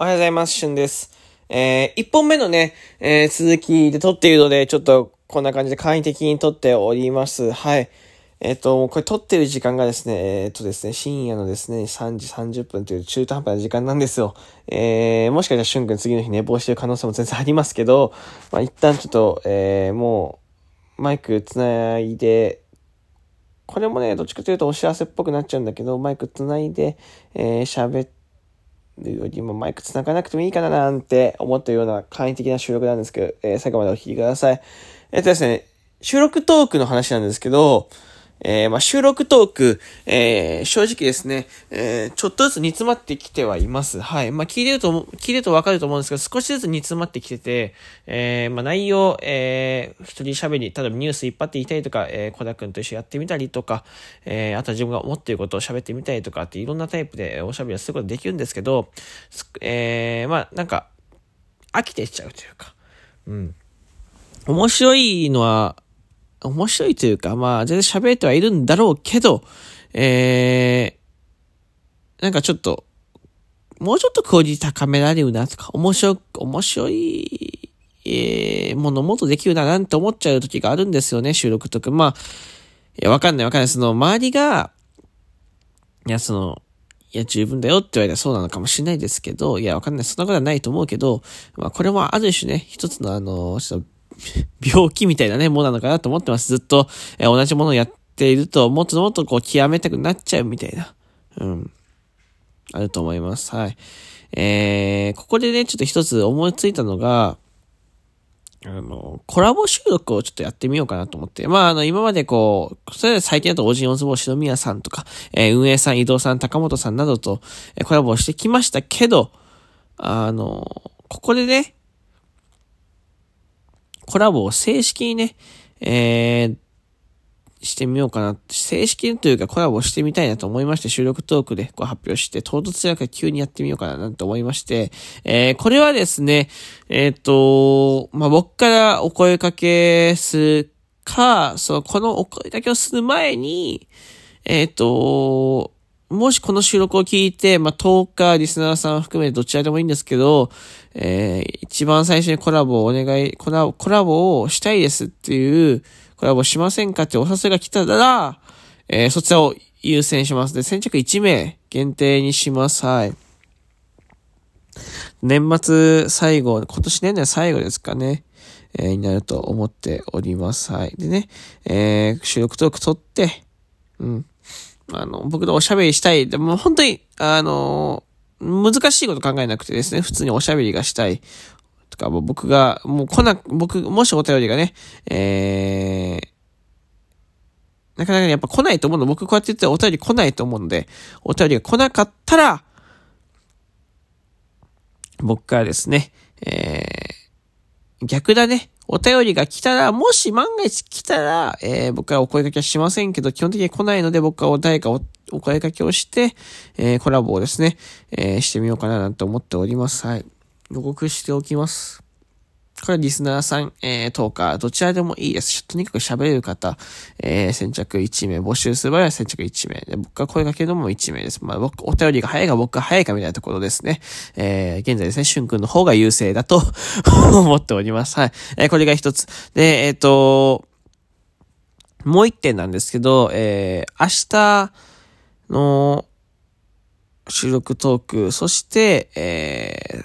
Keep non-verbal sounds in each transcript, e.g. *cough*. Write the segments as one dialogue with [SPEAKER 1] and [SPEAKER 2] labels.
[SPEAKER 1] おはようございます。しゅんです。えー、一本目のね、えー、続きで撮っているので、ちょっとこんな感じで簡易的に撮っております。はい。えっ、ー、と、これ撮ってる時間がですね、えっ、ー、とですね、深夜のですね、3時30分という中途半端な時間なんですよ。えー、もしかしたらしゅんくん次の日寝坊してる可能性も全然ありますけど、まあ、一旦ちょっと、えー、もう、マイクつないで、これもね、どっちかというとお知らせっぽくなっちゃうんだけど、マイクつないで、えー、喋って、るよりもマイク繋がなくてもいいかななんて思ったような簡易的な収録なんですけど、えー、最後までお聞きください。えっとですね、収録トークの話なんですけど、えー、まあ、収録トーク、えー、正直ですね、えー、ちょっとずつ煮詰まってきてはいます。はい。まあ、聞いてると、聞いてるとわかると思うんですけど、少しずつ煮詰まってきてて、えー、まあ、内容、えー、一人喋り、例えばニュースいっぱいって言いたいとか、えー、小田くんと一緒やってみたりとか、えー、あとは自分が思っていることを喋ってみたりとかっていろんなタイプでおしゃべりをすることできるんですけど、えー、まあ、なんか、飽きてきちゃうというか、うん。面白いのは、面白いというか、まあ、全然喋れてはいるんだろうけど、えー、なんかちょっと、もうちょっとクオリティ高められるなとか、面白、面白い、えー、ものもっとできるななんて思っちゃう時があるんですよね、収録とか。まあ、いや、わかんないわかんない。その、周りが、いや、その、いや、十分だよって言われたらそうなのかもしれないですけど、いや、わかんない。そんなことはないと思うけど、まあ、これもある種ね、一つのあの、ちょっと、病気みたいなね、ものなのかなと思ってます。ずっと、え、同じものをやっていると、もっともっとこう、極めたくなっちゃうみたいな。うん。あると思います。はい。えー、ここでね、ちょっと一つ思いついたのが、あの、コラボ収録をちょっとやってみようかなと思って。まあ、あの、今までこう、それで最近だとオジンオズボーミヤさんとか、えー、運営さん、移動さん、高本さんなどと、えー、コラボしてきましたけど、あの、ここでね、コラボを正式にね、えー、してみようかな。正式にというかコラボしてみたいなと思いまして、収録トークでこう発表して、唐突だから急にやってみようかななんて思いまして、えー、これはですね、えっ、ー、と、まあ、僕からお声かけするか、そう、このお声かけをする前に、えっ、ー、と、もしこの収録を聞いて、まあ、10日、リスナーさん含めてどちらでもいいんですけど、えー、一番最初にコラボをお願い、コラボ、コラボをしたいですっていう、コラボしませんかってお誘いが来たら、えー、そちらを優先します。で、先着1名限定にします。はい。年末最後、今年年内最後ですかね。えー、になると思っております。はい。でね、えー、収録トーク撮って、うん。あの、僕のおしゃべりしたい。でも本当に、あの、難しいこと考えなくてですね、普通におしゃべりがしたい。とか、もう僕が、もう来な、僕、もしお便りがね、えー、なかなかやっぱ来ないと思うの。僕こうやって言ってお便り来ないと思うので、お便りが来なかったら、僕からですね、えー、逆だね。お便りが来たら、もし万が一来たら、えー、僕はお声掛けはしませんけど、基本的に来ないので僕はお誰かおお声掛けをして、えー、コラボをですね、えー、してみようかななんて思っております。はい。予告しておきます。これリスナーさん、えー、トーカー、どちらでもいいです。とにかく喋れる方、えー、先着1名、募集する場合は先着1名。で僕が声かけるのも1名です。まあ、僕、お便りが早いか僕が早いかみたいなところですね。えー、現在ですね、しゅんくんの方が優勢だと *laughs* 思っております。はい。えー、これが一つ。で、えっ、ー、と、もう一点なんですけど、えー、明日の収録トーク、そして、えー、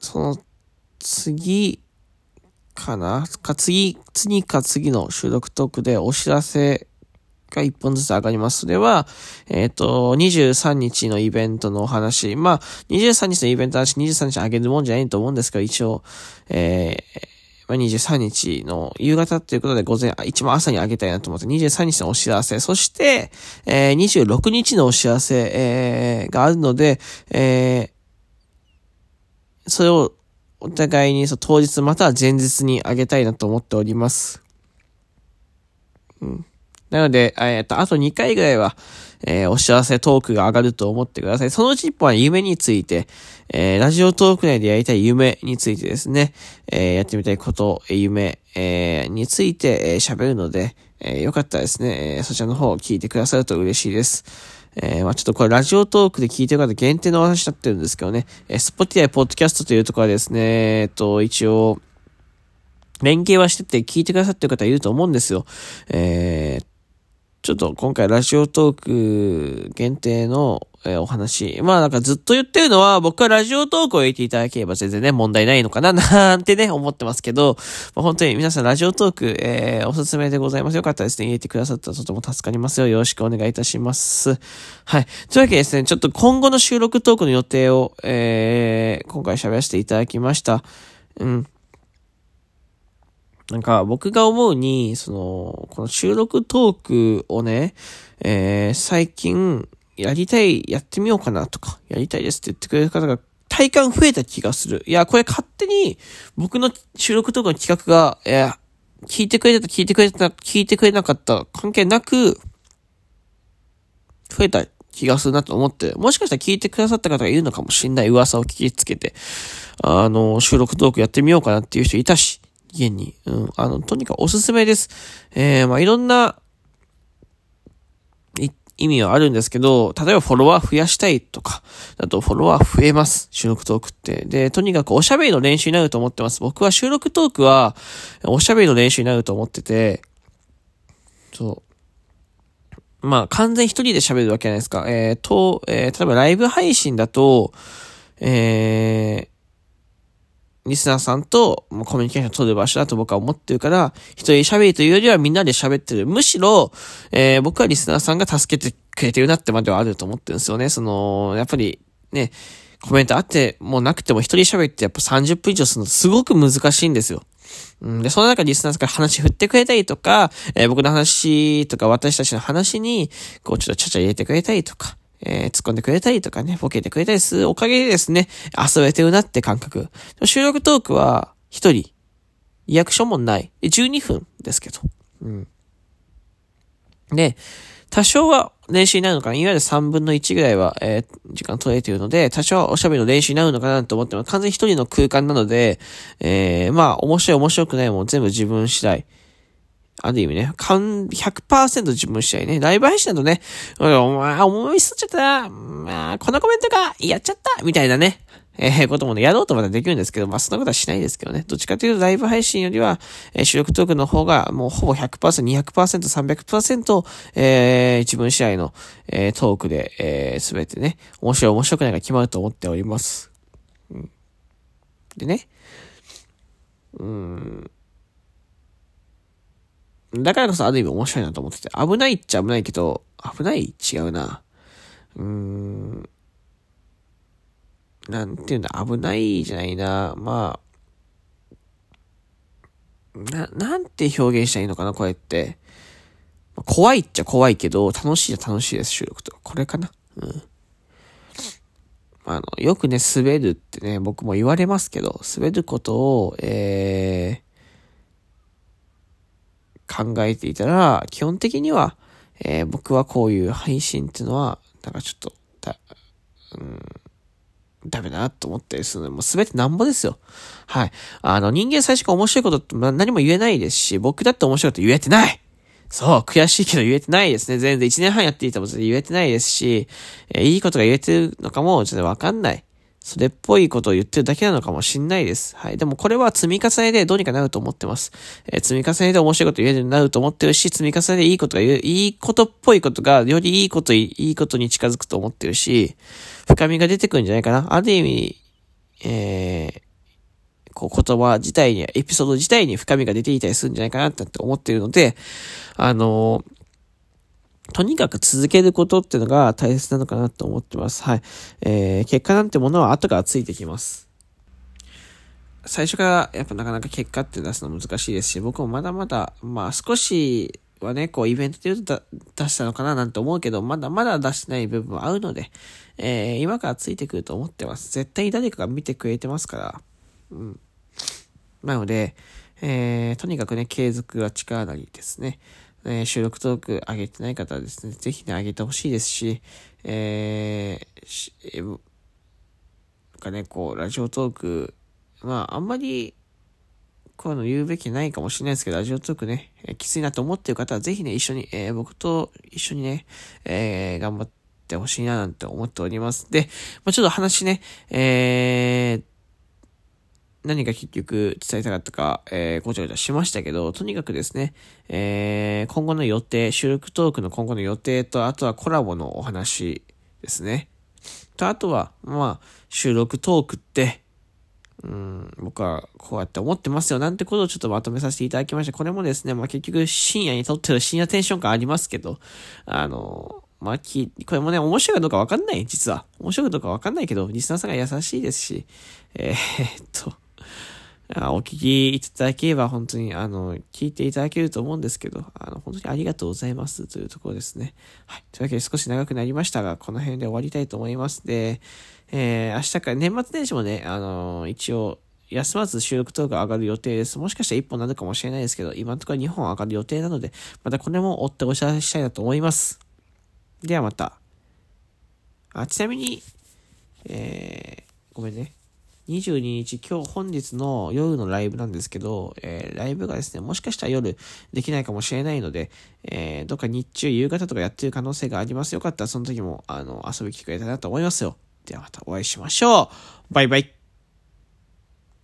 [SPEAKER 1] その次かな？か次、次か次の収録トークでお知らせが1本ずつ上がります。それは、えっ、ー、と、23日のイベントのお話。まあ、23日のイベントの話、23日上げるもんじゃないと思うんですけど、一応、えー、ま、23日の夕方っていうことで午前、一番朝に上げたいなと思って、23日のお知らせ、そして、えー、26日のお知らせ、えー、があるので、えー、それをお互いにそう当日または前日にあげたいなと思っております。うん。なので、えっと、あと2回ぐらいは、えー、お知らせトークが上がると思ってください。そのうち一本は夢について、えー、ラジオトーク内でやりたい夢についてですね、えー、やってみたいこと、夢、えー、について喋、えー、るので、えー、よかったらですね、え、そちらの方を聞いてくださると嬉しいです。えー、まあちょっとこれラジオトークで聞いてる方限定のお話になってるんですけどね、えー、Spotify Podcast というところはですね、えっと、一応、連携はしてて聞いてくださってる方いると思うんですよ。えー、ちょっと今回ラジオトーク限定の、えー、お話。まあなんかずっと言ってるのは僕はラジオトークを入れていただければ全然ね、問題ないのかななんてね、思ってますけど、まあ、本当に皆さんラジオトーク、えー、おすすめでございます。よかったですね。入れてくださったらとても助かりますよ。よろしくお願いいたします。はい。というわけでですね、ちょっと今後の収録トークの予定を、えー、今回喋らせていただきました。うん。なんか僕が思うに、その、この収録トークをね、えー、最近やりたい、やってみようかなとか、やりたいですって言ってくれる方が体感増えた気がする。いや、これ勝手に僕の収録トークの企画が、いや、聞いてくれた、聞いてくれた、聞いてくれなかった関係なく、増えた気がするなと思って、もしかしたら聞いてくださった方がいるのかもしんない噂を聞きつけて、あの、収録トークやってみようかなっていう人いたし、現に。うん。あの、とにかくおすすめです。えー、まあ、いろんな、意味はあるんですけど、例えばフォロワー増やしたいとか、だとフォロワー増えます。収録トークって。で、とにかくおしゃべりの練習になると思ってます。僕は収録トークは、おしゃべりの練習になると思ってて、そう。まあ、完全一人で喋るわけじゃないですか。えー、と、えー、例えばライブ配信だと、えー、リスナーさんとコミュニケーションを取る場所だと僕は思ってるから、一人喋りというよりはみんなで喋ってる。むしろ、えー、僕はリスナーさんが助けてくれてるなってまではあると思ってるんですよね。その、やっぱり、ね、コメントあってもなくても一人喋ってやっぱ30分以上するのすごく難しいんですよ。うん、で、その中リスナーさんから話振ってくれたりとか、えー、僕の話とか私たちの話に、こうちょっとちゃちゃ入れてくれたりとか、えー、突っ込んでくれたりとかね、ボケてくれたりするおかげでですね、遊べてるなって感覚。収録トークは、一人、リアクションもない。12分ですけど。うん。で、多少は練習になるのかな。いわゆる3分の1ぐらいは、えー、時間取れているので、多少はおしゃべりの練習になるのかなと思っても、完全に一人の空間なので、えー、まあ、面白い面白くないもん全部自分次第。ある意味ね、かん100%自分次第ね。ライブ配信だとね、お前、思いすっちゃった。まあ、このコメントがやっちゃったみたいなね。えー、こともね、やろうとまでできるんですけど、まあ、そんなことはしないですけどね。どっちかというと、ライブ配信よりは、えー、主力トークの方が、もうほぼ100%、200%、300%、えー、自分試合の、えー、トークで、えー、すべてね、面白い面白くないが決まると思っております。うん。でね、うん。だからこそある意味面白いなと思ってて、危ないっちゃ危ないけど、危ない違うな。うーん。なんていうんだ、危ないじゃないな。まあ、な、なんて表現したらいいのかな、これって。怖いっちゃ怖いけど、楽しいっちゃ楽しいです、収録とか。これかな。うん。あの、よくね、滑るってね、僕も言われますけど、滑ることを、えー、考えていたら、基本的には、えー、僕はこういう配信っていうのは、なんかちょっと、だ、うん、ダメだなと思ったりするのもうすべてなんぼですよ。はい。あの、人間最初から面白いことって何も言えないですし、僕だって面白いこと言えてないそう、悔しいけど言えてないですね。全然1年半やっていたも全然言えてないですし、えー、いいことが言えてるのかもちょっとわかんない。それっぽいことを言ってるだけなのかもしんないです。はい。でもこれは積み重ねでどうにかなると思ってます。えー、積み重ねで面白いこと言えるようになると思ってるし、積み重ねでいいことが言う、いいことっぽいことが、よりいいこと、いいことに近づくと思ってるし、深みが出てくるんじゃないかな。ある意味、えー、こう言葉自体に、エピソード自体に深みが出ていたりするんじゃないかなって思ってるので、あのーとにかく続けることっていうのが大切なのかなと思ってます。はい。えー、結果なんてものは後からついてきます。最初からやっぱなかなか結果って出すの難しいですし、僕もまだまだ、まあ少しはね、こうイベントで言うと出したのかななんて思うけど、まだまだ出してない部分もあるので、えー、今からついてくると思ってます。絶対に誰かが見てくれてますから。うん。なので、えー、とにかくね、継続は力なりですね。えー、収録トーク上げてない方はですね、ぜひね、上げてほしいですし、えー、し、えー、かね、こう、ラジオトーク、まあ、あんまり、こういうの言うべきないかもしれないですけど、ラジオトークね、えー、きついなと思ってる方は、ぜひね、一緒に、えー、僕と一緒にね、えー、頑張ってほしいななんて思っております。で、まあ、ちょっと話ね、えー、何が結局伝えたかったか、えー、ごちゃごちゃしましたけど、とにかくですね、えー、今後の予定、収録トークの今後の予定と、あとはコラボのお話ですね。と、あとは、まあ、収録トークって、うん、僕はこうやって思ってますよなんてことをちょっとまとめさせていただきました。これもですね、まあ結局深夜に撮ってる深夜テンション感ありますけど、あの、まあ、き、これもね、面白いかどうかわかんない、実は。面白いかどうかわかんないけど、リスナーさんが優しいですし、えー、っと、お聞きいただければ本当に、あの、聞いていただけると思うんですけど、あの、本当にありがとうございますというところですね。はい。というわけで少し長くなりましたが、この辺で終わりたいと思います。で、えー、明日から年末年始もね、あの、一応、休まず収録動画上がる予定です。もしかしたら1本なるかもしれないですけど、今のところ2本上がる予定なので、またこれも追ってお知らせしたいなと思います。ではまた。あ、ちなみに、えー、ごめんね。22日、今日本日の夜のライブなんですけど、えー、ライブがですね、もしかしたら夜できないかもしれないので、えー、どっか日中、夕方とかやってる可能性があります。よかったらその時も、あの、遊び来てくれたらなと思いますよ。ではまたお会いしましょう。バイバイ。